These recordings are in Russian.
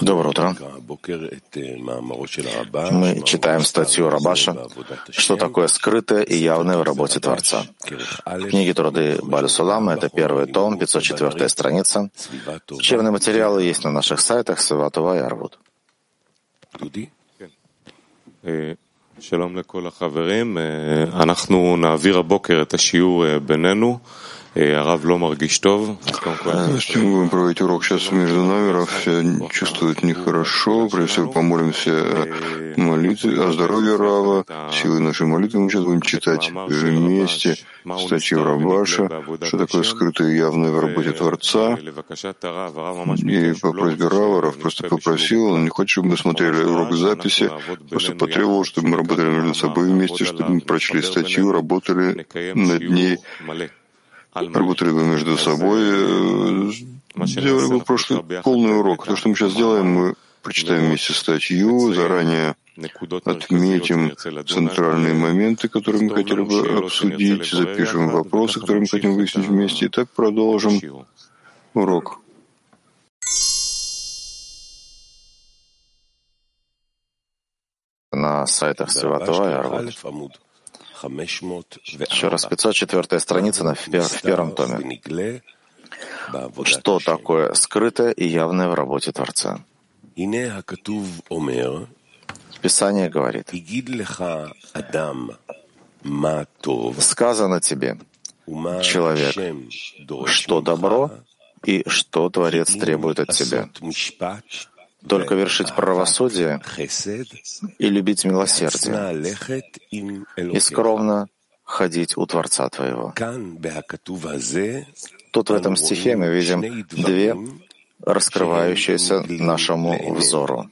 Доброе утро. Мы читаем статью Рабаша «Что такое скрытое и явное в работе Творца». В книге Труды Балю Сулама, это первый том, 504 страница. Учебные материалы есть на наших сайтах Саватова и Арвуд. שלום לכל החברים, אנחנו נעביר הבוקר את השיעור בינינו. Хочу проводить урок сейчас между нами. Рав чувствует нехорошо. Прежде всего, помолимся молитвы о здоровье Рава. Силы нашей молитвы мы сейчас будем читать вместе. статью Рабаша, что такое скрытое и явное в работе Творца. И по просьбе Рава, Рав просто попросил, он не хочет, чтобы мы смотрели урок записи, просто потребовал, чтобы мы работали между собой вместе, чтобы мы прочли статью, работали над ней работали бы между собой, э, сделали бы прошлый полный урок. То, что мы сейчас делаем, мы прочитаем вместе статью, заранее отметим центральные моменты, которые мы хотели бы обсудить, запишем вопросы, которые мы хотим выяснить вместе, и так продолжим урок. На сайтах Севатова и Арвуд. Еще раз, 504 страница на, в первом томе. Что такое скрытое и явное в работе Творца? Писание говорит, сказано тебе, человек, что добро и что Творец требует от тебя только вершить правосудие и любить милосердие, и скромно ходить у Творца твоего. Тут в этом стихе мы видим две раскрывающиеся нашему взору.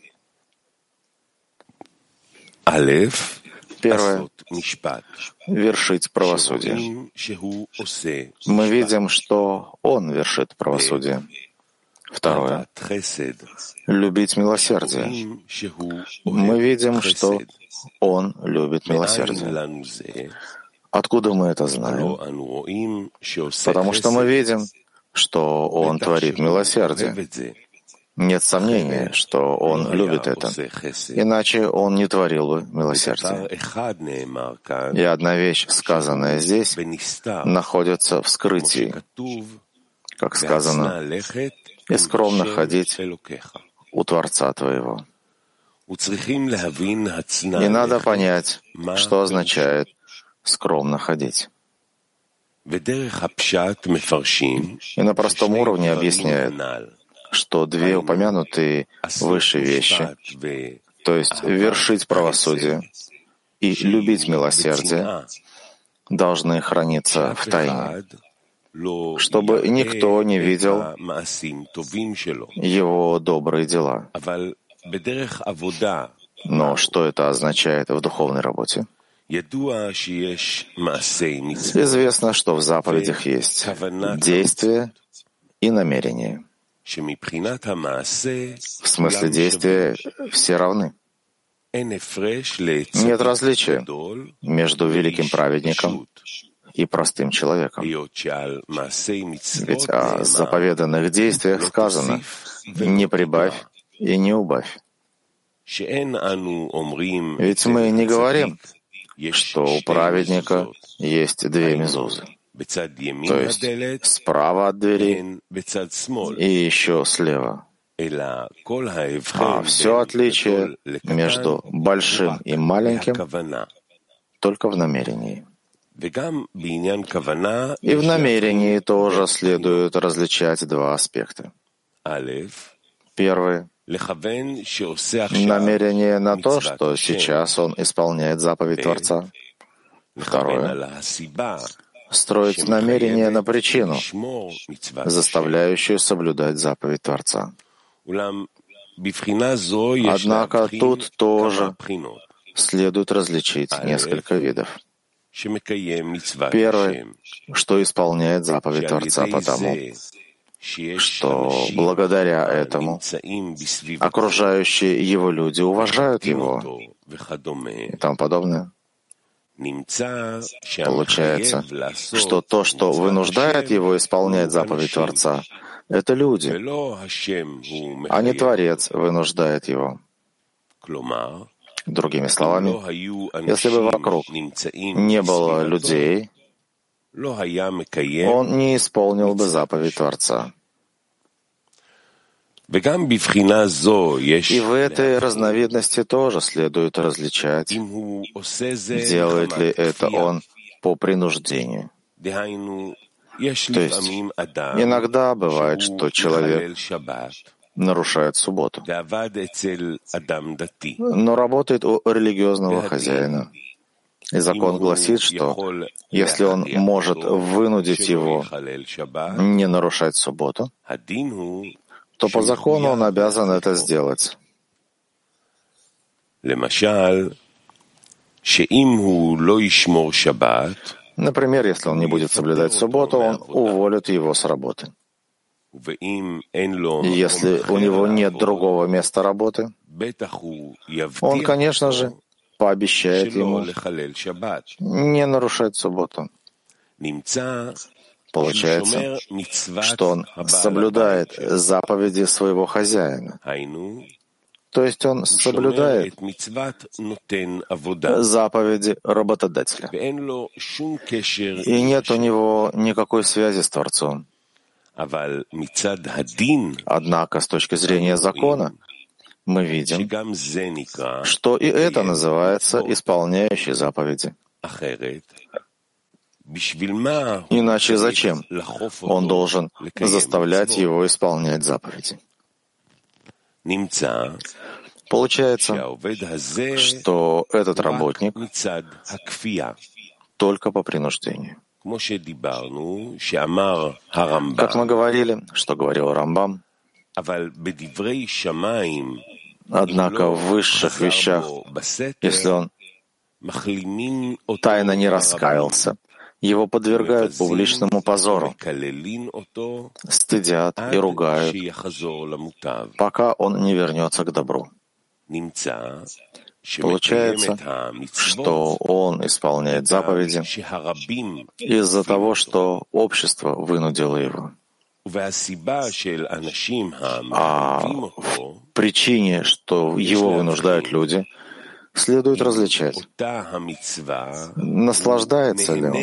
Первое — вершить правосудие. Мы видим, что Он вершит правосудие. Второе. Любить милосердие. Мы видим, что Он любит милосердие. Откуда мы это знаем? Потому что мы видим, что Он творит милосердие. Нет сомнения, что Он любит это. Иначе Он не творил бы милосердие. И одна вещь, сказанная здесь, находится в скрытии. Как сказано, и скромно ходить у Творца твоего. И надо понять, что означает скромно ходить. И на простом уровне объясняет, что две упомянутые выше вещи, то есть вершить правосудие и любить милосердие, должны храниться в тайне чтобы никто не видел его добрые дела. Но что это означает в духовной работе? Известно, что в заповедях есть действие и намерение. В смысле действия все равны. Нет различия между великим праведником и простым человеком. Ведь о заповеданных действиях сказано «не прибавь и не убавь». Ведь мы не говорим, что у праведника есть две мезузы, то есть справа от двери и еще слева. А все отличие между большим и маленьким только в намерении. И в намерении тоже следует различать два аспекта. Первый — намерение на то, что сейчас он исполняет заповедь Творца. Второе — строить намерение на причину, заставляющую соблюдать заповедь Творца. Однако тут тоже следует различить несколько видов. Первый, что исполняет заповедь Творца потому, что благодаря этому окружающие его люди уважают его. И тому подобное. Получается, что то, что вынуждает его исполнять заповедь Творца, Это люди, а не Творец вынуждает его. Другими словами, если бы вокруг не было людей, он не исполнил бы заповедь Творца. И в этой разновидности тоже следует различать, делает ли это он по принуждению. То есть иногда бывает, что человек нарушает субботу, но работает у религиозного хозяина. И закон гласит, что если он может вынудить его не нарушать субботу, то по закону он обязан это сделать. Например, если он не будет соблюдать субботу, он уволит его с работы. Если у него нет другого места работы, он, конечно же, пообещает ему не нарушать субботу. Получается, что он соблюдает заповеди своего хозяина. То есть он соблюдает заповеди работодателя. И нет у него никакой связи с Творцом. Однако, с точки зрения закона, мы видим, что и это называется исполняющий заповеди. Иначе зачем он должен заставлять его исполнять заповеди? Получается, что этот работник только по принуждению. Как мы говорили, что говорил Рамбам, однако в высших вещах, если он тайно не раскаялся, его подвергают публичному позору, стыдят и ругают, пока он не вернется к добру. Получается, что он исполняет заповеди из-за того, что общество вынудило его. А в причине, что его вынуждают люди, следует различать, наслаждается ли он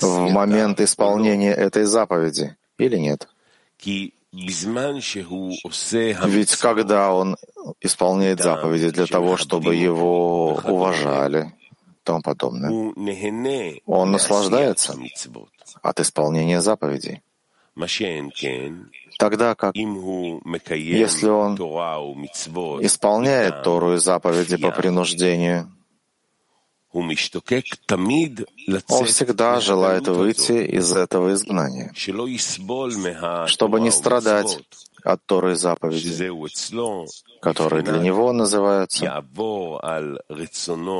в момент исполнения этой заповеди или нет. Ведь когда он исполняет заповеди для того, чтобы его уважали, тому подобное, он наслаждается от исполнения заповедей. Тогда как, если он исполняет Тору и заповеди по принуждению, он всегда желает выйти из этого изгнания, чтобы не страдать от Торы и заповеди, которые для него называются,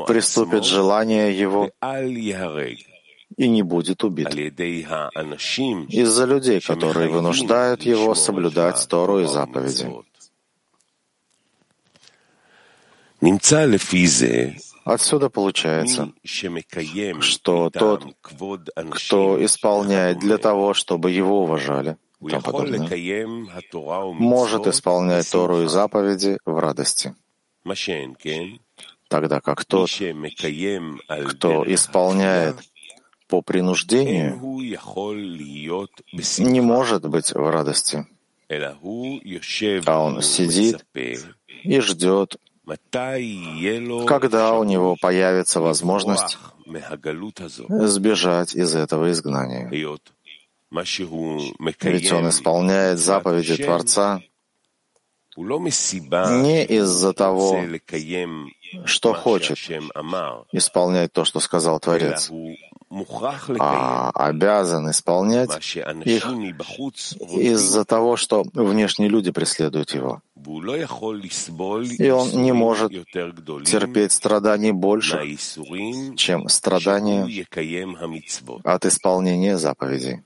приступит желание его и не будет убит. Из-за людей, которые вынуждают его соблюдать Тору и заповеди. Отсюда получается, что тот, кто исполняет для того, чтобы его уважали, может исполнять Тору и заповеди в радости. Тогда как тот, кто исполняет по принуждению не может быть в радости, а он сидит и ждет, когда у него появится возможность сбежать из этого изгнания. Ведь он исполняет заповеди Творца не из-за того, что хочет исполнять то, что сказал Творец, а обязан исполнять их из-за того, что внешние люди преследуют его. И он не может терпеть страданий больше, чем страдания от исполнения заповедей.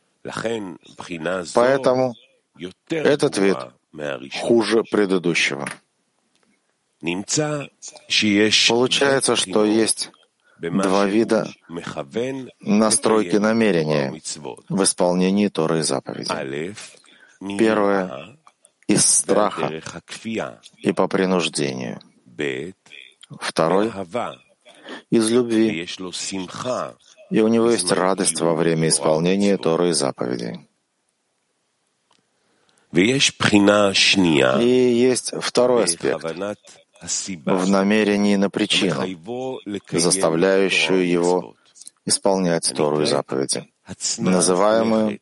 Поэтому этот вид хуже предыдущего. Получается, что есть два вида настройки намерения в исполнении Торы и заповедей. Первое — из страха и по принуждению. Второй — из любви. И у него есть радость во время исполнения Торы и заповедей. И есть второй аспект в намерении на причину, заставляющую его исполнять Тору и заповеди, называемую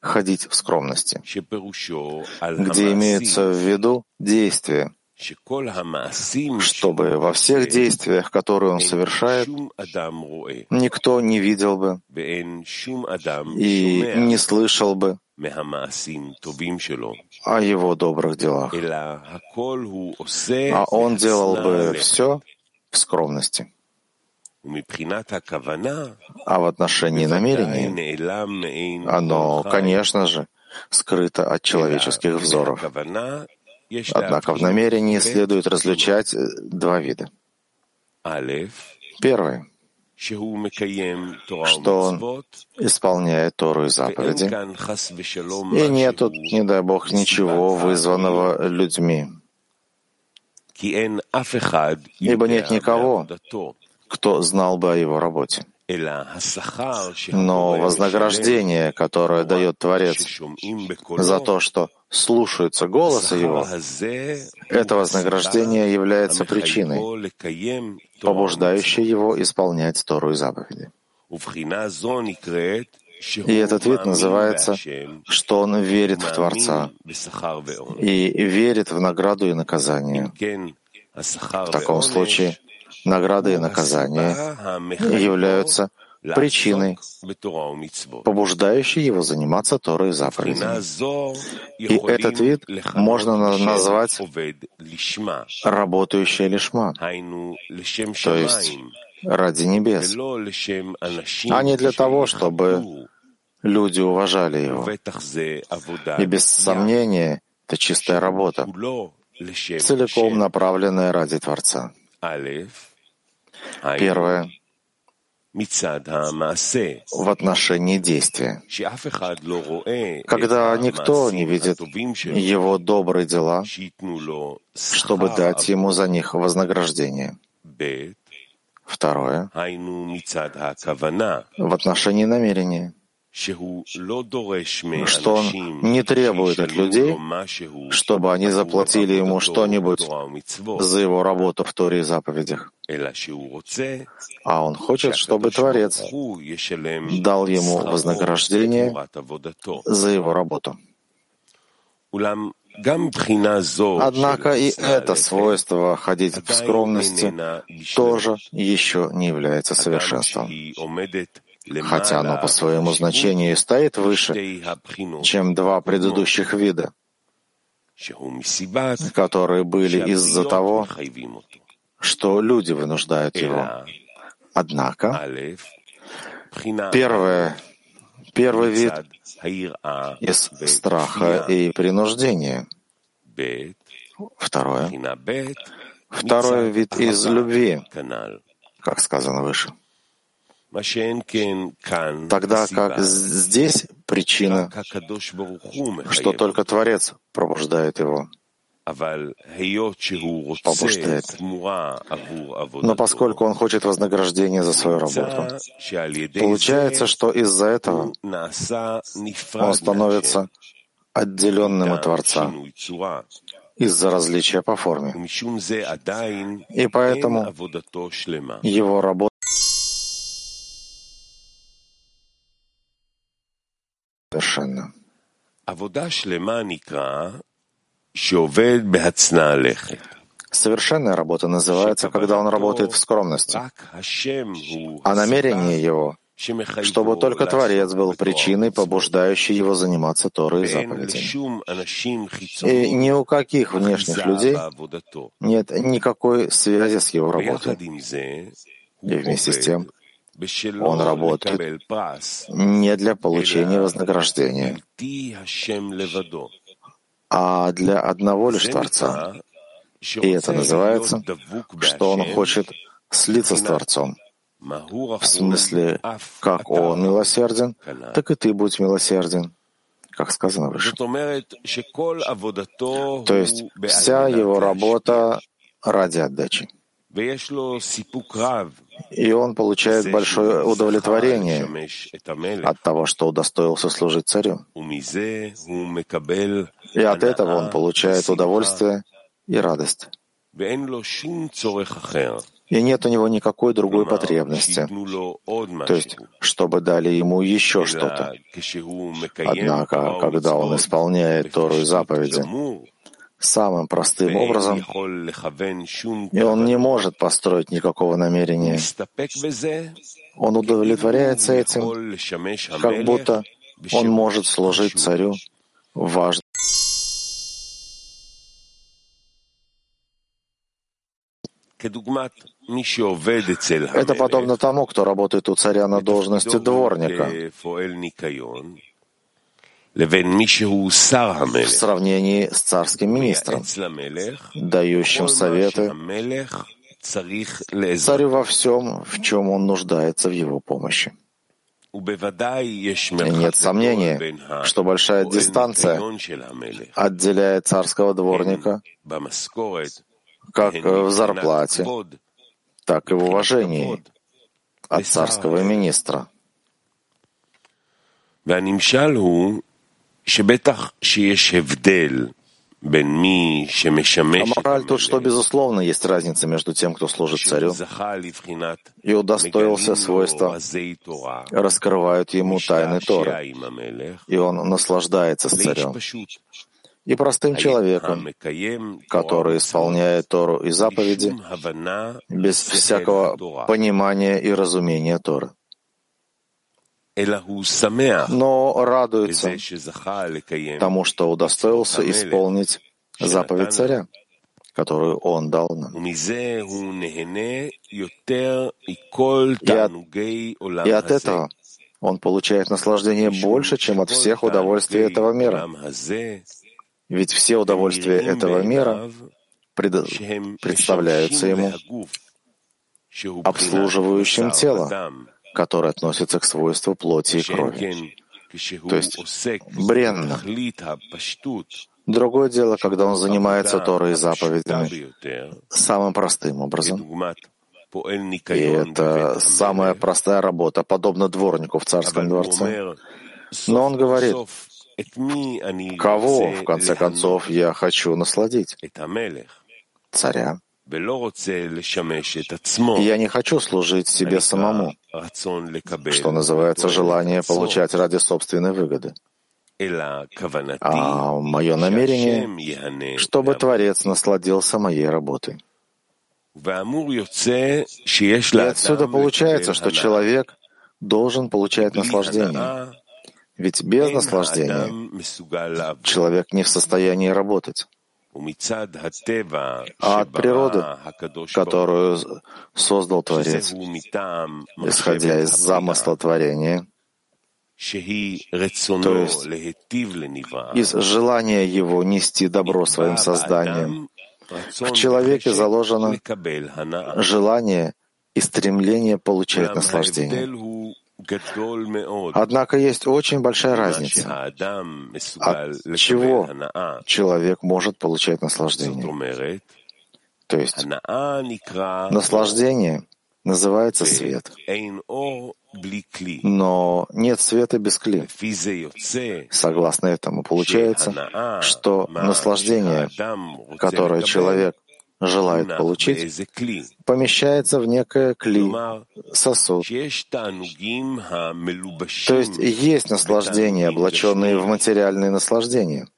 ходить в скромности, где имеются в виду действия, чтобы во всех действиях, которые он совершает, никто не видел бы и не слышал бы о его добрых делах, а он делал бы все в скромности. А в отношении намерений оно, конечно же, скрыто от человеческих взоров. Однако в намерении следует различать э, два вида. Первое что он исполняет Тору и заповеди. И нет тут, не дай Бог, ничего вызванного людьми. Ибо нет никого, кто знал бы о его работе. Но вознаграждение, которое дает Творец за то, что слушаются голоса Его, это вознаграждение является причиной, побуждающей его исполнять Тору и заповеди. И этот вид называется, что он верит в Творца и верит в награду и наказание. В таком случае награды и наказания являются причиной, побуждающей его заниматься Торой и заповедями. И этот вид можно назвать работающий лишма, то есть ради небес, а не для того, чтобы люди уважали его. И без сомнения, это чистая работа, целиком направленная ради Творца. Первое в отношении действия. Когда никто не видит его добрые дела, чтобы дать ему за них вознаграждение. Второе. В отношении намерения что он не требует от людей, чтобы они заплатили ему что-нибудь за его работу в Торе и заповедях. А он хочет, чтобы Творец дал ему вознаграждение за его работу. Однако и это свойство ходить в скромности тоже еще не является совершенством хотя оно по своему значению и стоит выше, чем два предыдущих вида, которые были из-за того, что люди вынуждают его. Однако, первое, первый вид из страха и принуждения. Второе. Второй вид из любви, как сказано выше. Тогда как здесь причина, что только Творец пробуждает его, побуждает. Но поскольку он хочет вознаграждение за свою работу, получается, что из-за этого он становится отделенным от Творца из-за различия по форме. И поэтому его работа совершенно. Совершенная работа называется, когда он работает в скромности, а намерение его чтобы только Творец был причиной, побуждающей его заниматься Торой и заповедями. И ни у каких внешних людей нет никакой связи с его работой. И вместе с тем он работает не для получения вознаграждения, а для одного лишь Творца. И это называется, что он хочет слиться с Творцом. В смысле, как он милосерден, так и ты будь милосерден. как сказано выше. То есть вся его работа ради отдачи. И он получает большое удовлетворение от того, что удостоился служить царю. И от этого он получает удовольствие и радость. И нет у него никакой другой потребности, то есть, чтобы дали ему еще что-то. Однако, когда он исполняет Тору и заповеди, самым простым образом, и он не может построить никакого намерения. Он удовлетворяется этим, как будто он может служить царю важно. Это подобно тому, кто работает у царя на должности дворника в сравнении с царским министром, дающим советы. Царю во всем, в чем он нуждается в его помощи. И нет сомнения, что большая дистанция отделяет царского дворника как в зарплате, так и в уважении от царского министра. А мораль тут, что, безусловно, есть разница между тем, кто служит царю и удостоился свойства, раскрывают ему тайны Торы, и он наслаждается с царем. И простым человеком, который исполняет Тору и заповеди без всякого понимания и разумения Торы но радуется тому, что удостоился исполнить заповедь царя, которую он дал нам. И от, и от этого он получает наслаждение больше, чем от всех удовольствий этого мира. Ведь все удовольствия этого мира пред... представляются ему обслуживающим тело, который относится к свойству плоти и крови. То есть бренно. Другое дело, когда он занимается Торой и заповедями самым простым образом. И это самая простая работа, подобно дворнику в царском дворце. Но он говорит, кого, в конце концов, я хочу насладить? Царя. Я не хочу служить себе самому, что называется желание получать ради собственной выгоды. А мое намерение, чтобы Творец насладился моей работой. И отсюда получается, что человек должен получать наслаждение. Ведь без наслаждения человек не в состоянии работать. А от природы, которую создал Творец, исходя из замысла творения, то есть из желания его нести добро своим созданием, в человеке заложено желание и стремление получать наслаждение. Однако есть очень большая разница, от чего человек может получать наслаждение. То есть наслаждение называется свет. Но нет света без кли. Согласно этому получается, что наслаждение, которое человек желает получить, помещается в некое кли, сосуд. То есть есть наслаждения, облаченные в материальные наслаждения,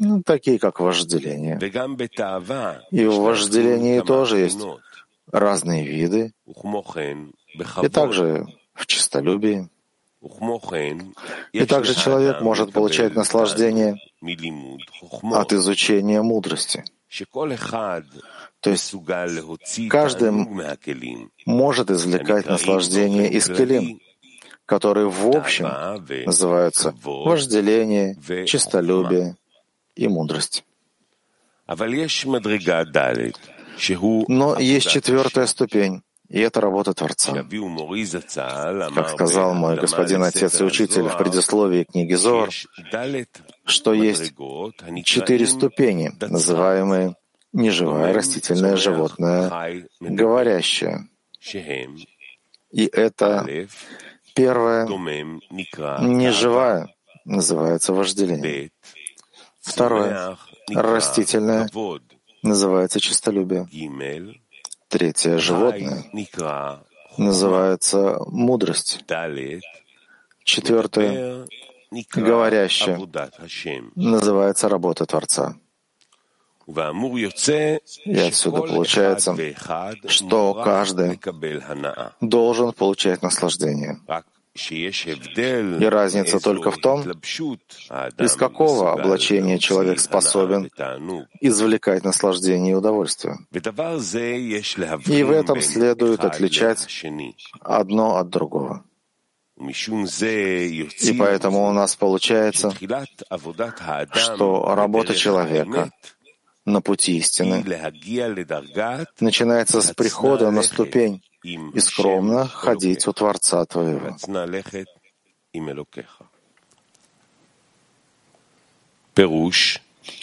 ну, такие как вожделение. И в вожделении тоже есть разные виды, и также в честолюбии. И также человек может получать наслаждение от изучения мудрости. То есть каждый может извлекать наслаждение из келим, которые в общем называются вожделение, честолюбие и мудрость. Но есть четвертая ступень, И это работа Творца. Как сказал мой господин отец и учитель в предисловии книги Зор, что есть четыре ступени, называемые неживое растительное животное, говорящее. И это первое неживая называется вожделение. Второе растительное называется чистолюбие. Третье — животное, называется мудрость. Четвертое — говорящее, называется работа Творца. И отсюда получается, что каждый должен получать наслаждение. И разница только в том, из какого облачения человек способен извлекать наслаждение и удовольствие. И в этом следует отличать одно от другого. И поэтому у нас получается, что работа человека на пути истины начинается с прихода на ступень и скромно ходить у Творца твоего.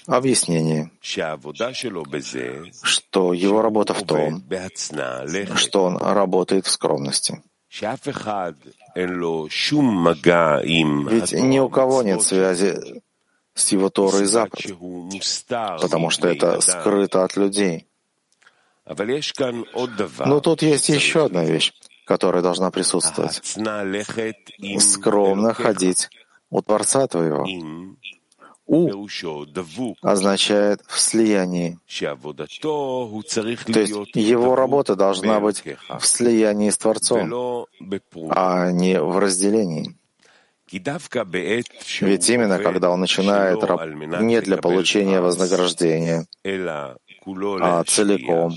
Объяснение, что его работа в том, что он работает в скромности. Ведь ни у кого нет связи с его Торой и заповедь, потому что это скрыто от людей. Но тут есть еще одна вещь, которая должна присутствовать. Скромно ходить у Творца твоего. У означает в слиянии. То есть его работа должна быть в слиянии с Творцом, а не в разделении. Ведь именно когда он начинает не для получения вознаграждения, а целиком,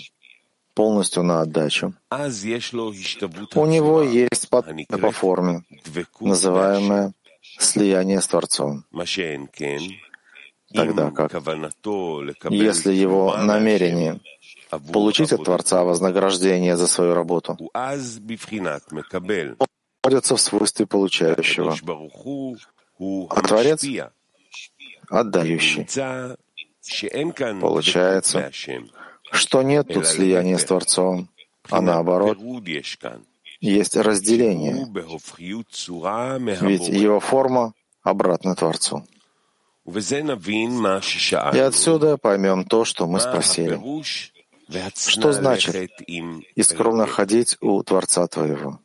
полностью на отдачу, у него есть подпись по форме, называемое слияние с Творцом. Тогда как, если его намерение получить от Творца вознаграждение за свою работу, находится в свойстве получающего, а Творец — отдающий. Получается, что нет тут слияния с Творцом, а наоборот, есть разделение, ведь его форма обратна Творцу. И отсюда поймем то, что мы спросили. Что значит и скромно ходить у Творца твоего?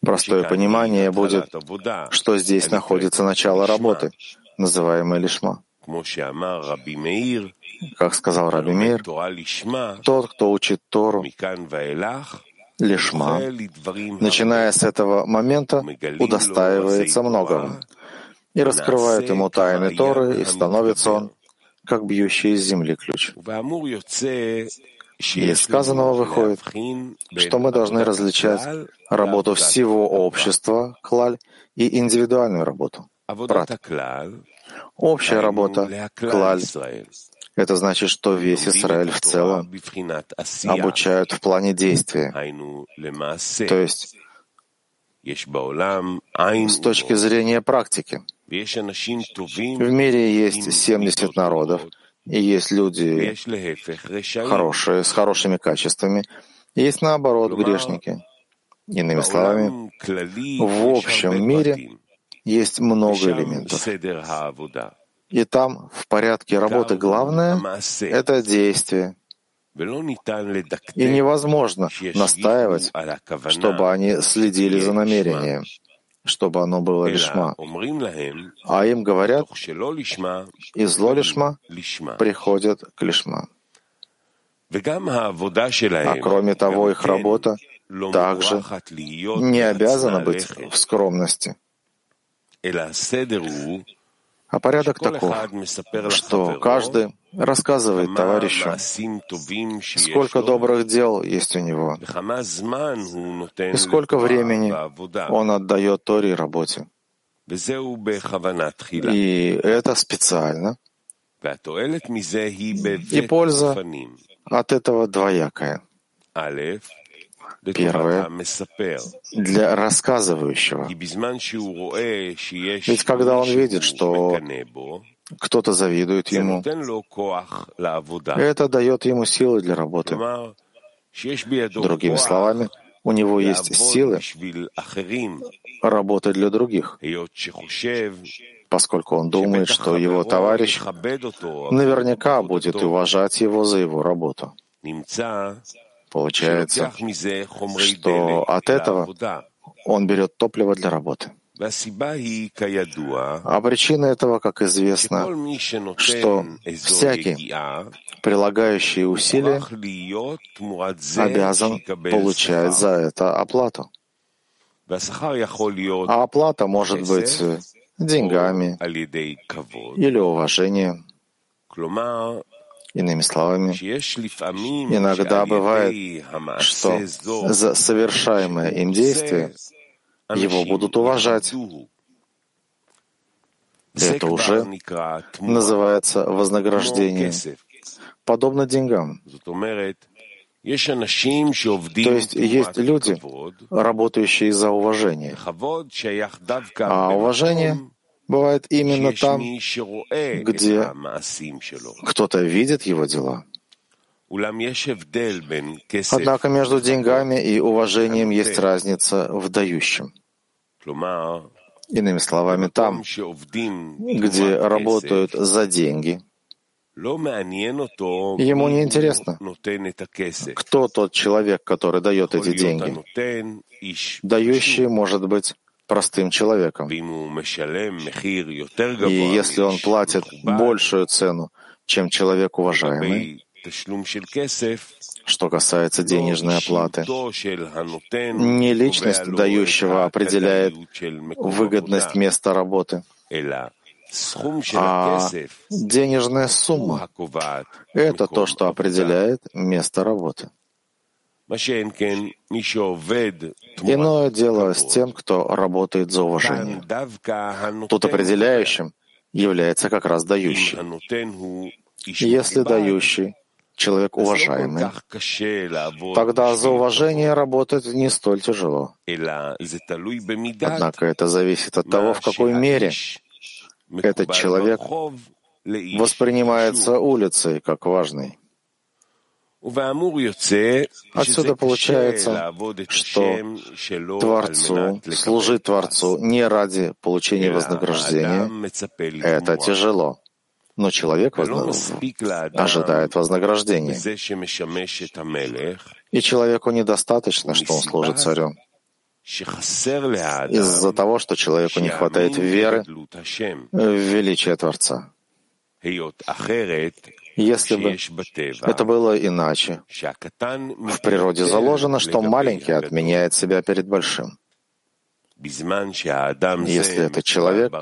Простое понимание будет, что здесь находится начало работы, называемой лишма. Как сказал Раби Мир, тот, кто учит Тору, лишма, начиная с этого момента, удостаивается многого и раскрывает ему тайны Торы, и становится он, как бьющий из земли ключ. И из сказанного выходит, что мы должны различать работу всего общества, клаль, и индивидуальную работу, брат. Общая работа, клаль, это значит, что весь Израиль в целом обучают в плане действия. То есть с точки зрения практики. В мире есть 70 народов, и есть люди хорошие, с хорошими качествами, и есть наоборот грешники. Иными словами, в общем мире есть много элементов. И там, в порядке работы, главное — это действие. И невозможно настаивать, чтобы они следили за намерением чтобы оно было лишма. А им говорят, из зло лишма приходят к лишма. А кроме того, их работа также не обязана быть в скромности. А порядок таков, что каждый рассказывает товарищу, сколько добрых дел есть у него, и сколько времени он отдает Торе и работе. И это специально. И польза от этого двоякая. Первое — для рассказывающего. Ведь когда он видит, что кто-то завидует ему, это дает ему силы для работы. Другими словами, у него есть силы работать для других, поскольку он думает, что его товарищ наверняка будет уважать его за его работу. Получается, что от этого он берет топливо для работы. А причина этого, как известно, что всякий, прилагающий усилия, обязан получать за это оплату. А оплата может быть деньгами или уважением. Иными словами, иногда бывает, что за совершаемое им действие его будут уважать. Это уже называется вознаграждение, подобно деньгам. То есть есть люди, работающие за уважение. А уважение бывает именно там, где кто-то видит его дела. Однако между деньгами и уважением есть разница в дающем. Иными словами, там, где работают за деньги, ему не интересно, кто тот человек, который дает эти деньги. Дающий может быть простым человеком. И если он платит большую цену, чем человек уважаемый, что касается денежной оплаты, не личность дающего определяет выгодность места работы, а денежная сумма — это то, что определяет место работы. Иное дело с тем, кто работает за уважение. Тут определяющим является как раз дающий. Если дающий человек уважаемый, тогда за уважение работать не столь тяжело. Однако это зависит от того, в какой мере этот человек воспринимается улицей как важный. Отсюда получается, что Творцу, служить Творцу не ради получения вознаграждения — это тяжело. Но человек ожидает вознаграждения. И человеку недостаточно, что он служит царю. Из-за того, что человеку не хватает веры в величие Творца. Если бы это было иначе, в природе заложено, что маленький отменяет себя перед большим. Если этот человек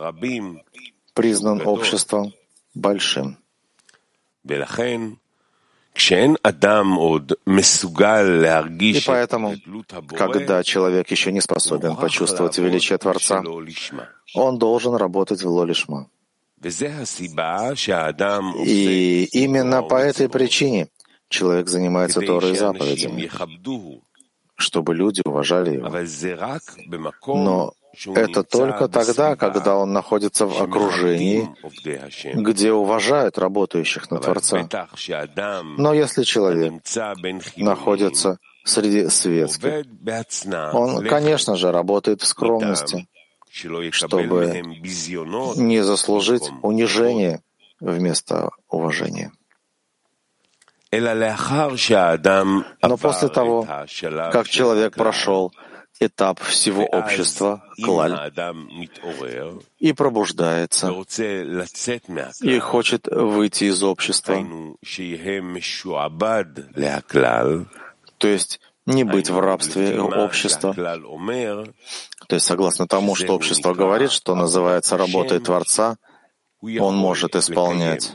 признан обществом большим. И поэтому, когда человек еще не способен почувствовать величие Творца, он должен работать в лолишма. И именно по этой причине человек занимается Торой и заповедями, чтобы люди уважали его. Но это только тогда, когда он находится в окружении, где уважают работающих на Творца. Но если человек находится среди светских, он, конечно же, работает в скромности, чтобы не заслужить унижение вместо уважения. Но после того, как человек прошел этап всего общества, клаль, и пробуждается, и хочет выйти из общества, то есть не быть в рабстве общества. То есть, согласно тому, что общество говорит, что называется работой Творца, он может исполнять.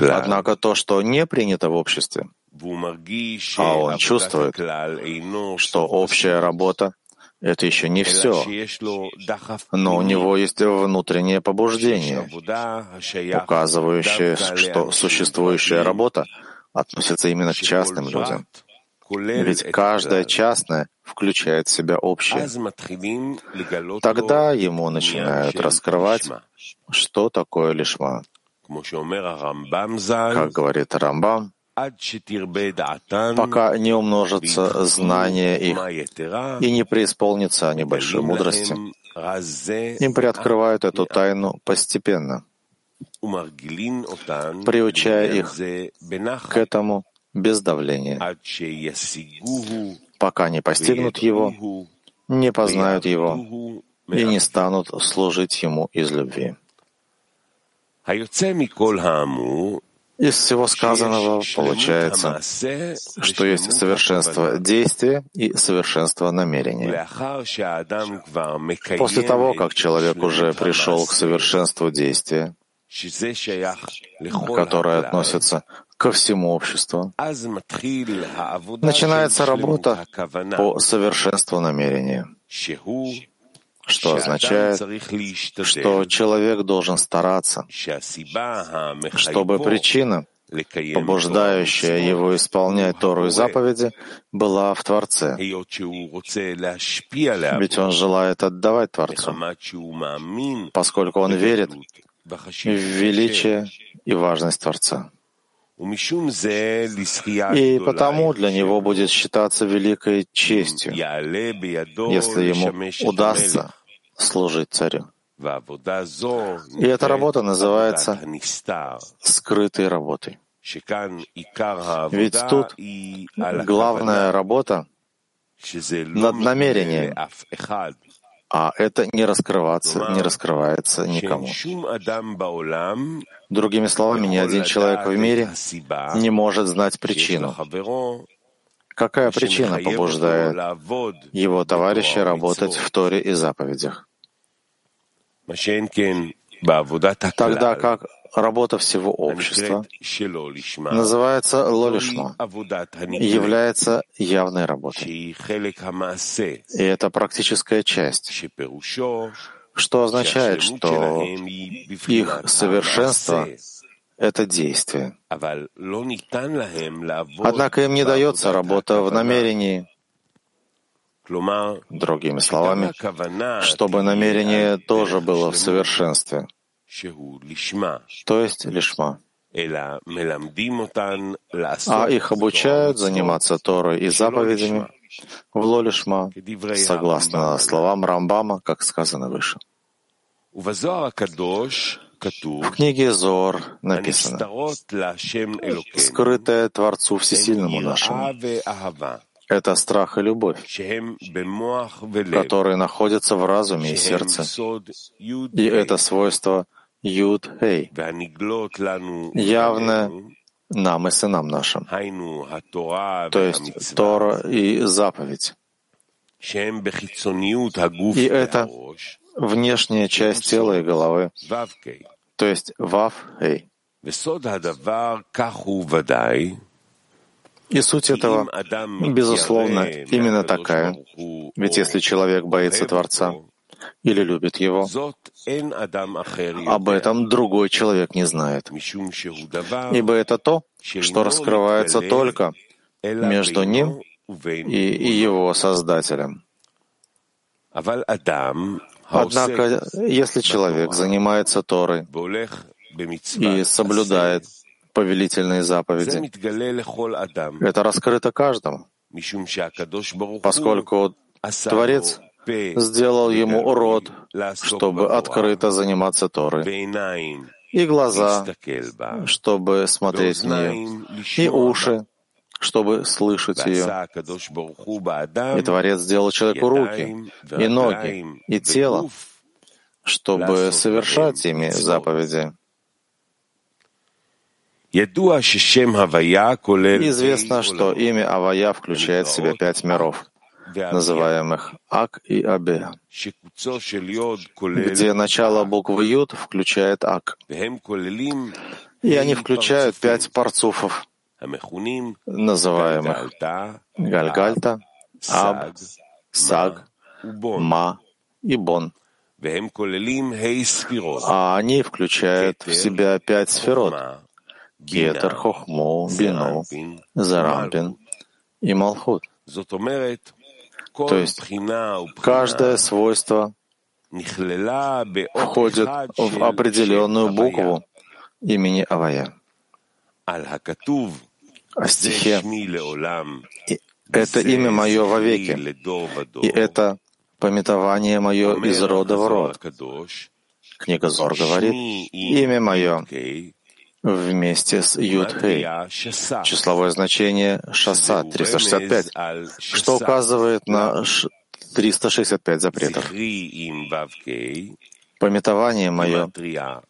Однако то, что не принято в обществе, а он чувствует, что общая работа Это еще не все, но у него есть внутреннее побуждение, указывающее, что существующая работа относится именно к частным людям. Ведь каждое частное включает в себя общее. Тогда ему начинают раскрывать, что такое лишма. Как говорит Рамбам, пока не умножатся знания их и не преисполнится они большой мудрости, им приоткрывают эту тайну постепенно, приучая их к этому без давления, пока не постигнут его, не познают его и не станут служить ему из любви. Из всего сказанного получается, что есть совершенство действия и совершенство намерения. После того, как человек уже пришел к совершенству действия, которое относится ко всему обществу, начинается работа по совершенству намерения что означает, что человек должен стараться, чтобы причина, побуждающая его исполнять Тору и заповеди, была в Творце. Ведь он желает отдавать Творцу, поскольку он верит в величие и важность Творца. И потому для него будет считаться великой честью, если ему удастся служить царю. И эта работа называется скрытой работой. Ведь тут главная работа над намерением, а это не раскрываться, не раскрывается никому. Другими словами, ни один человек в мире не может знать причину. Какая причина побуждает его товарища работать в Торе и заповедях? Тогда как работа всего общества называется лолишма, является явной работой. И это практическая часть, что означает, что их совершенство — это действие. Однако им не дается работа в намерении, Другими словами, чтобы намерение тоже было в совершенстве, то есть лишма. А их обучают заниматься Торой и заповедями в Лолишма, согласно словам Рамбама, как сказано выше. В книге Зор написано. «Скрытое Творцу Всесильному нашему» это страх и любовь, которые находятся в разуме и сердце. И это свойство Юд Хей, явное нам и сынам нашим, то есть Тора и заповедь. И это внешняя часть тела и головы, то есть Вав Хей. И суть этого, безусловно, именно такая. Ведь если человек боится Творца или любит Его, об этом другой человек не знает. Ибо это то, что раскрывается только между ним и Его Создателем. Однако, если человек занимается Торой и соблюдает повелительные заповеди. Это раскрыто каждому, поскольку Творец сделал ему рот, чтобы открыто заниматься Торой, и глаза, чтобы смотреть на нее, и уши, чтобы слышать ее. И Творец сделал человеку руки, и ноги, и тело, чтобы совершать ими заповеди. Известно, что имя Авая включает в себя пять миров, называемых Ак и Абе, где начало буквы Юд включает Ак. И они включают пять парцуфов, называемых Гальгальта, Аб, Саг, Ма и Бон. А они включают в себя пять сферот — Кетер, Хохму, Бину, Зарампин и Малхут. То есть каждое свойство входит в определенную букву имени Авая. О стихе «Это имя мое вовеки, и это пометование мое из рода в род». Книга Зор говорит «Имя мое вместе с Юдхей. Числовое значение Шаса 365, что указывает на 365 запретов. Пометование мое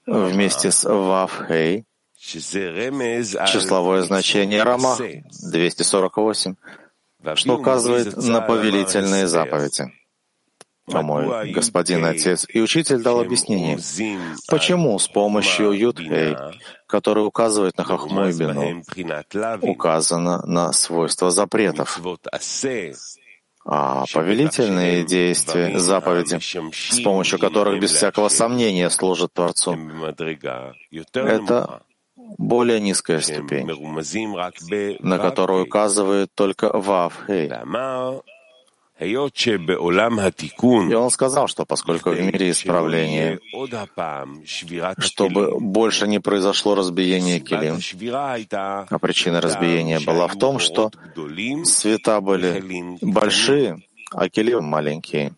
вместе с Вавхей, числовое значение Рамах 248, что указывает на повелительные заповеди. А мой господин отец и учитель дал объяснение, почему с помощью Юдхей, который указывает на Хахму Бину, указано на свойства запретов, а повелительные действия, заповеди, с помощью которых без всякого сомнения служат Творцу, это более низкая ступень, на которую указывает только Вавхей. И он сказал, что поскольку в мире исправления, чтобы больше не произошло разбиение килим, а причина разбиения была в том, что света были большие, а килим маленькие.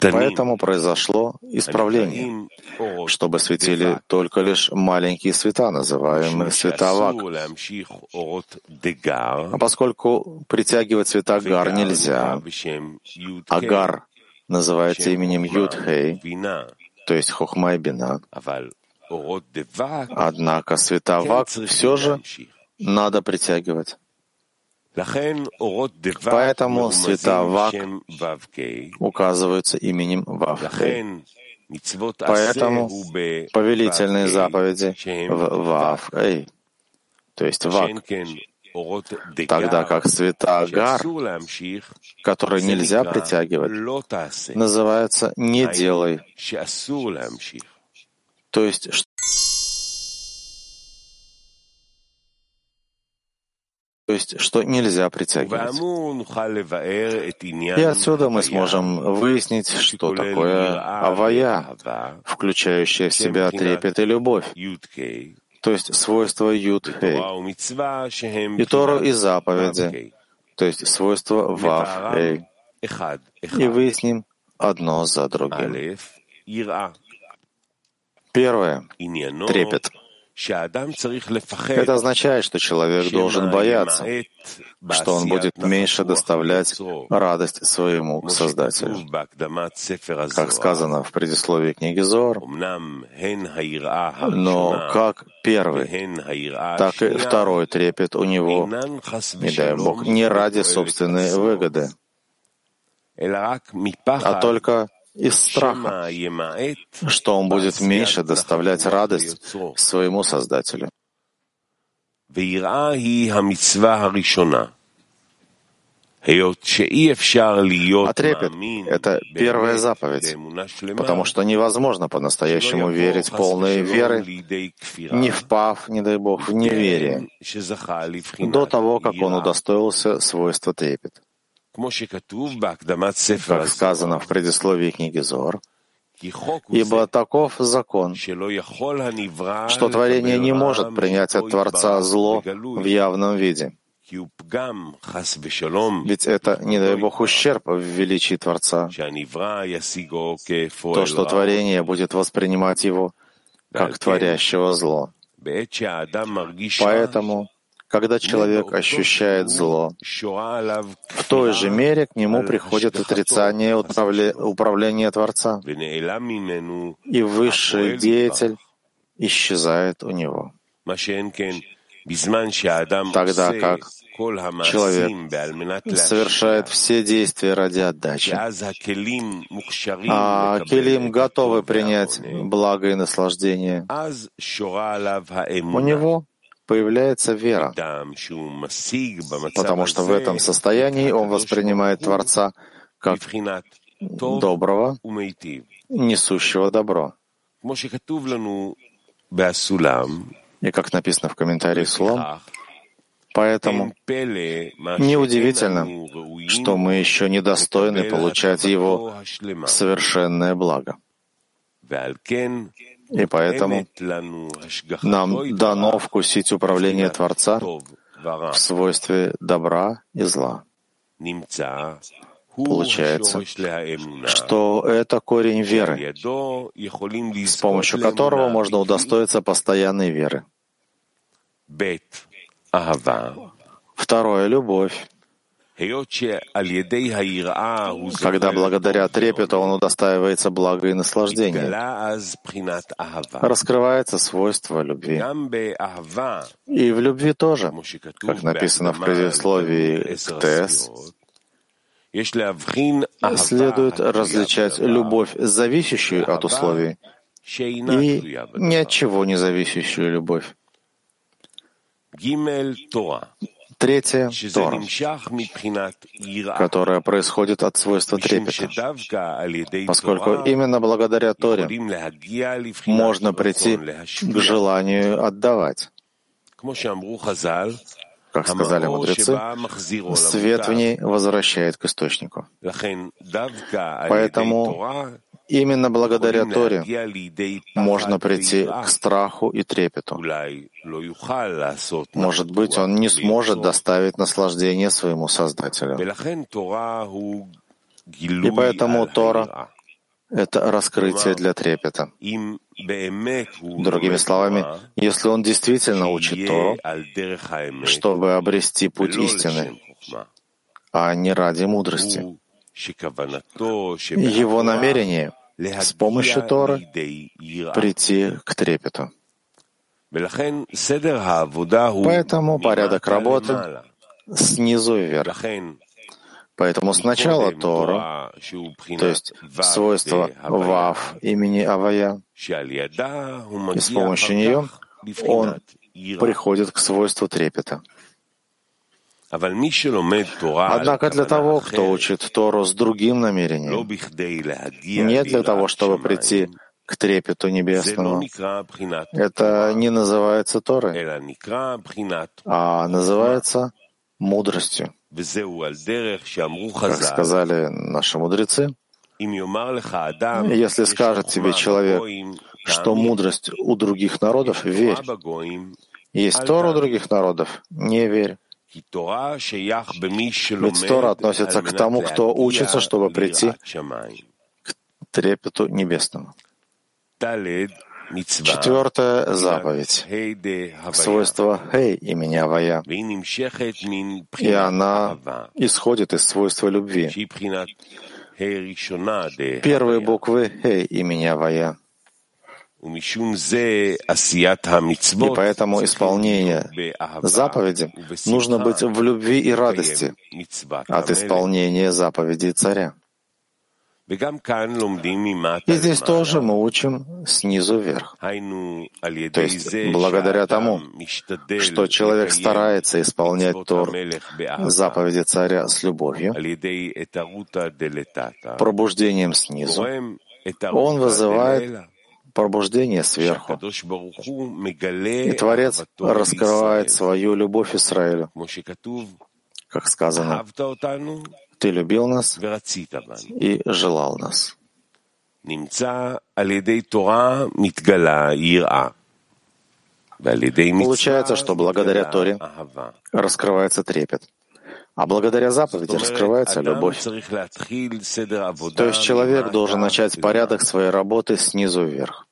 Поэтому произошло исправление, чтобы светили только лишь маленькие света, называемые световак. А поскольку притягивать света гар нельзя, а гар называется именем Юдхей, то есть Хохма и Бина, однако световак все же надо притягивать. Поэтому света Вак указываются именем Вавхей. Поэтому повелительные заповеди в Вавхей, то есть Вак, тогда как цвета Гар, которые нельзя притягивать, называется «не делай». То есть, то есть что нельзя притягивать. И отсюда мы сможем выяснить, что такое авая, включающая в себя трепет и любовь, то есть свойства юд-хей, и Тору и заповеди, то есть свойства вав-хей. И выясним одно за другим. Первое — трепет. Это означает, что человек должен бояться, что он будет меньше доставлять радость своему Создателю. Как сказано в предисловии книги Зор, но как первый, так и второй трепет у него, не дай Бог, не ради собственной выгоды, а только из страха, что он будет меньше доставлять радость своему Создателю. А трепет — это первая заповедь, потому что невозможно по-настоящему верить полной веры, не впав, не дай Бог, в неверие, до того, как он удостоился свойства трепет. Как сказано в предисловии книги Зор, Ибо таков закон, что творение не может принять от Творца зло в явном виде. Ведь это, не дай Бог, ущерб в величии Творца. То, что творение будет воспринимать его как творящего зло. Поэтому когда человек ощущает зло, в той же мере к нему приходит отрицание управления Творца, и высший деятель исчезает у него. Тогда как человек совершает все действия ради отдачи, а келим готовы принять благо и наслаждение, у него появляется вера, потому что в этом состоянии он воспринимает Творца как доброго, несущего добро. И как написано в комментарии Сулам, поэтому неудивительно, что мы еще недостойны получать его совершенное благо. И поэтому нам дано вкусить управление Творца в свойстве добра и зла. Получается, что это корень веры, с помощью которого можно удостоиться постоянной веры. Второе — любовь. Когда благодаря трепету он удостаивается блага и наслаждения, раскрывается свойство любви. И в любви тоже, как написано в предисловии к ТС, следует различать любовь, зависящую от условий, и ни от чего не зависящую любовь. Третье — Тора, которая происходит от свойства трепета, поскольку именно благодаря Торе можно прийти к желанию отдавать. Как сказали мудрецы, свет в ней возвращает к источнику. Поэтому Именно благодаря Торе можно прийти к страху и трепету. Может быть, он не сможет доставить наслаждение своему Создателю. И поэтому Тора — это раскрытие для трепета. Другими словами, если он действительно учит Тору, чтобы обрести путь истины, а не ради мудрости, его намерение с помощью Торы прийти к трепету. Поэтому порядок работы снизу вверх. Поэтому сначала Тора, то есть свойство Вав имени Авая, и с помощью нее он приходит к свойству трепета. Однако для того, кто учит Тору с другим намерением, не для того, чтобы прийти к трепету небесному, это не называется Торой, а называется мудростью. Как сказали наши мудрецы, если скажет тебе человек, что мудрость у других народов, верь. Есть Тора у других народов, не верь. Ведь Тора относится к тому, кто учится, чтобы прийти к трепету небесному. Четвертая заповедь — свойство «Хей» имени Авая, и она исходит из свойства любви. Первые буквы «Хей» имени Авая — и поэтому исполнение заповеди нужно быть в любви и радости от исполнения заповедей царя. И здесь тоже мы учим снизу вверх. То есть благодаря тому, что человек старается исполнять Тор, заповеди царя с любовью, пробуждением снизу, он вызывает пробуждение сверху. И Творец раскрывает свою любовь Израилю. Как сказано, «Ты любил нас и желал нас». Получается, что благодаря Торе раскрывается трепет, а благодаря заповеди раскрывается любовь. То есть человек должен начать порядок своей работы снизу вверх.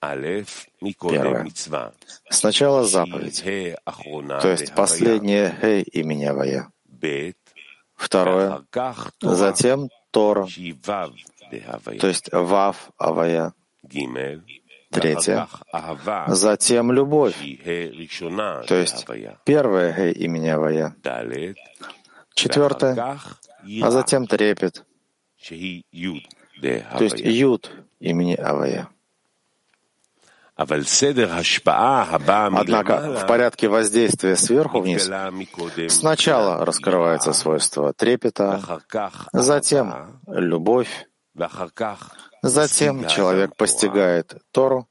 Первое. Сначала заповедь, то есть последнее «Хей» имени Авая. Второе. Затем Тора, то есть Вав Авая. Третье. Затем любовь, то есть первое «Хей» имени Авая. Четвертое. А затем трепет, то есть Юд имени Авая. Однако в порядке воздействия сверху вниз сначала раскрывается свойство трепета, затем любовь, затем человек постигает Тору,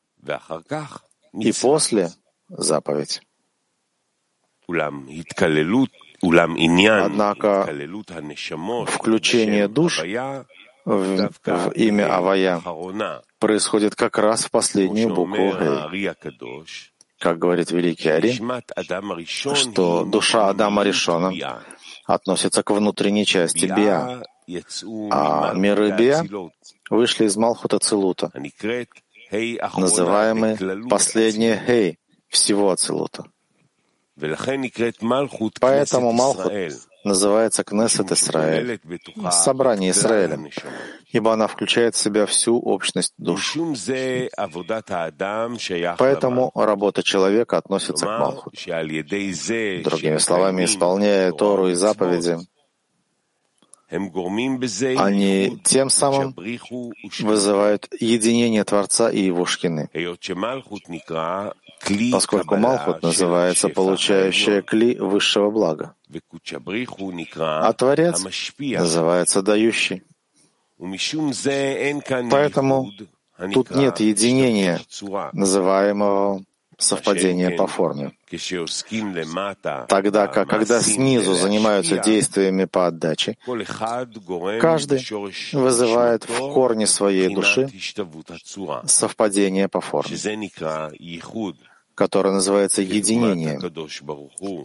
и после — заповедь. Однако включение душ в, в имя Авая происходит как раз в последнюю букву Гей. Как говорит великий Ари, что душа Адама Ришона относится к внутренней части Биа, а миры Биа вышли из Малхута Целута, называемый последний Хей всего Ацелута. Поэтому Малхут называется Кнессет Исраэль, собрание Израиля, ибо она включает в себя всю общность душ. Поэтому работа человека относится к Малхут. Другими словами, исполняя Тору и заповеди, они тем самым вызывают единение Творца и его шкины. Поскольку Малхут называется получающая кли высшего блага, а Творец называется дающий. Поэтому тут нет единения, называемого совпадение по форме. Тогда как, когда снизу занимаются действиями по отдаче, каждый вызывает в корне своей души совпадение по форме, которое называется единение,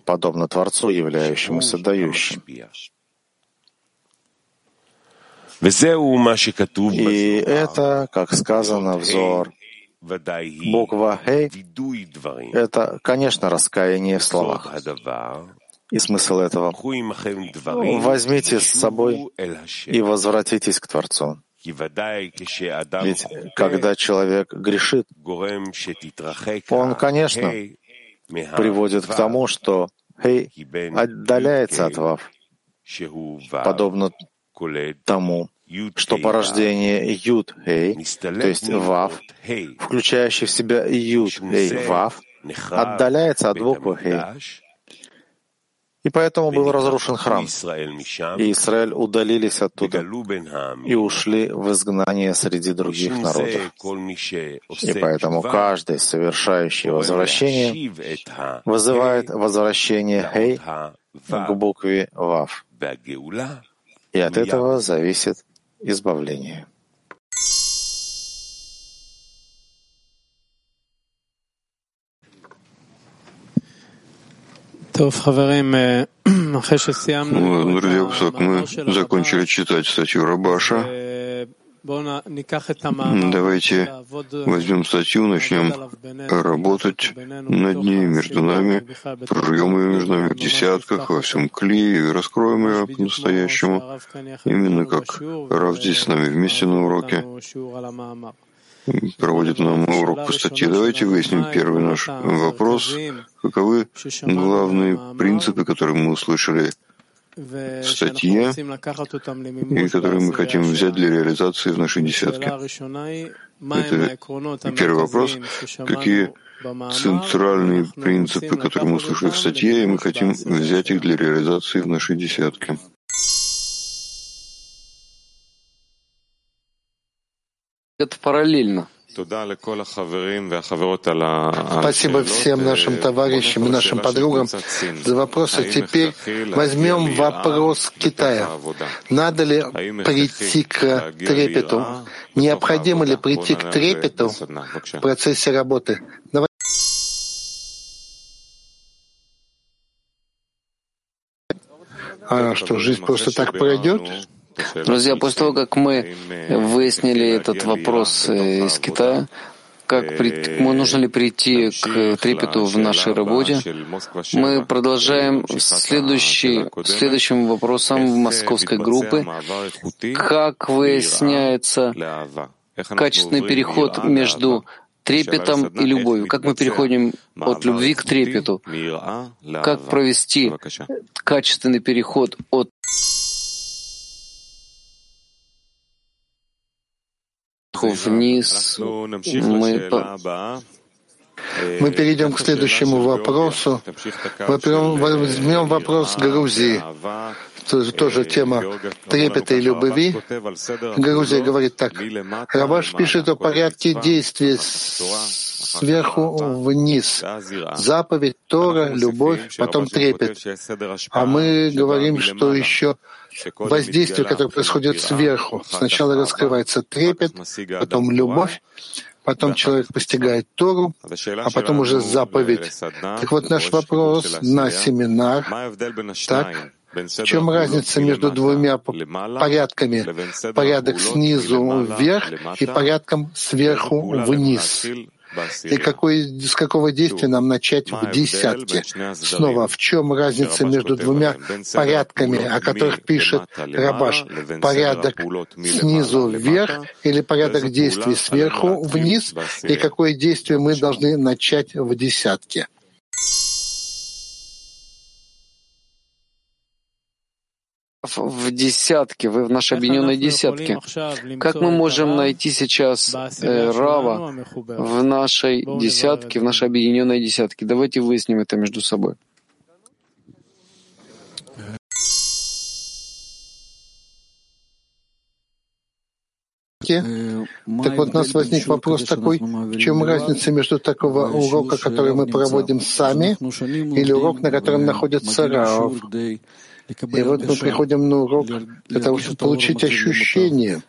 подобно Творцу, являющемуся дающим. И это, как сказано, взор. Буква «Хей» — это, конечно, раскаяние в словах. И смысл этого — возьмите с собой и возвратитесь к Творцу. Ведь когда человек грешит, он, конечно, приводит к тому, что «Хей» отдаляется от «Вав», подобно тому, что порождение Юд Хей, то есть Вав, включающий в себя Юд Хей Вав, отдаляется от буквы Хей. И поэтому был разрушен храм. И Израиль удалились оттуда и ушли в изгнание среди других народов. И поэтому каждый, совершающий возвращение, вызывает возвращение Хей к букве Вав. И от этого зависит избавление. Друзья, мы закончили читать статью Рабаша. Давайте возьмем статью, начнем работать над ней между нами, прожуем ее между нами в десятках, во всем кли и раскроем ее по-настоящему, именно как Рав здесь с нами вместе на уроке проводит нам урок по статье. Давайте выясним первый наш вопрос. Каковы главные принципы, которые мы услышали в статье, и которые мы хотим взять для реализации в нашей десятке. Это первый вопрос. Какие центральные принципы, которые мы услышали в статье, и мы хотим взять их для реализации в нашей десятке? Это параллельно. Спасибо всем нашим товарищам и нашим подругам за вопросы. Теперь возьмем вопрос Китая. Надо ли прийти к трепету? Необходимо ли прийти к трепету в процессе работы? Давай. А что, жизнь просто так пройдет? Друзья, после того, как мы выяснили этот вопрос э, из Китая, как при... нужно ли прийти к трепету в нашей работе, мы продолжаем следующий, следующим вопросом московской группы. Как выясняется качественный переход между трепетом и любовью. Как мы переходим от любви к трепету? Как провести качественный переход от вниз. Мы Мы перейдем к следующему вопросу. Возьмем вопрос Грузии. Тоже, тоже тема трепета и любви. Грузия говорит так. Рабаш пишет о порядке действий сверху вниз. Заповедь, Тора, любовь, потом трепет. А мы говорим, что еще воздействие, которое происходит сверху. Сначала раскрывается трепет, потом любовь, потом человек постигает Тору, а потом уже заповедь. Так вот наш вопрос на семинар, так, в чем разница между двумя порядками? Порядок снизу вверх и порядком сверху вниз. И какой, с какого действия нам начать в десятке? Снова, в чем разница между двумя порядками, о которых пишет Рабаш? Порядок снизу вверх или порядок действий сверху вниз? И какое действие мы должны начать в десятке? В десятке, вы в нашей объединенной десятке. Как мы можем найти сейчас э, Рава в нашей десятке, в нашей объединенной десятке? Давайте выясним это между собой. Так вот, у нас возник вопрос такой, в чем разница между такого урока, который мы проводим сами, или урок, на котором находится Рав? И вот мы приходим на урок для того, чтобы получить ощущение,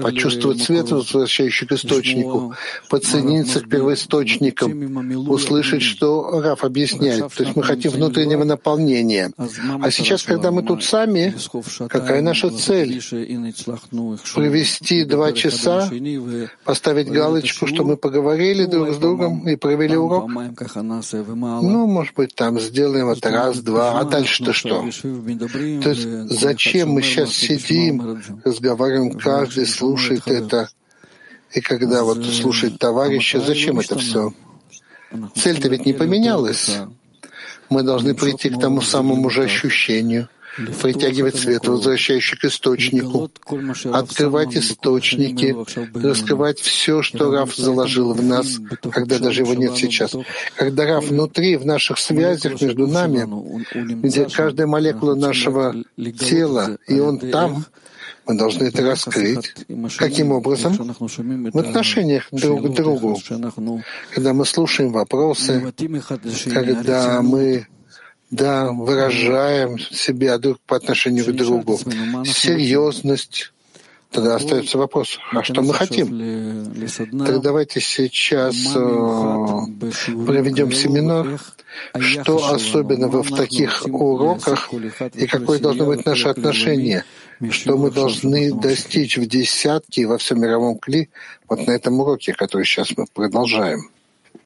почувствовать свет, возвращающий к источнику, подсоединиться к первоисточникам, услышать, что Раф объясняет. То есть мы хотим внутреннего наполнения. А сейчас, когда мы тут сами, какая наша цель? Провести два часа, поставить галочку, что мы поговорили друг с другом и провели урок? Ну, может быть, там сделаем это раз, два, а дальше-то что? То есть зачем мы сейчас сидим, разговариваем, каждый слушает это, и когда вот слушает товарища, зачем это все? Цель-то ведь не поменялась. Мы должны прийти к тому самому же ощущению — притягивать свет, возвращающий к источнику, открывать источники, раскрывать все, что Раф заложил в нас, когда даже его нет сейчас. Когда Раф внутри, в наших связях между нами, где каждая молекула нашего тела, и он там, мы должны это раскрыть. Каким образом? В отношениях друг к другу. Когда мы слушаем вопросы, когда мы да, выражаем себя друг по отношению к другу. Серьезность. Тогда остается вопрос, а что мы хотим? Так давайте сейчас э, проведем семинар, что особенного в таких уроках и какое должно быть наше отношение, что мы должны достичь в десятке во всем мировом кли вот на этом уроке, который сейчас мы продолжаем.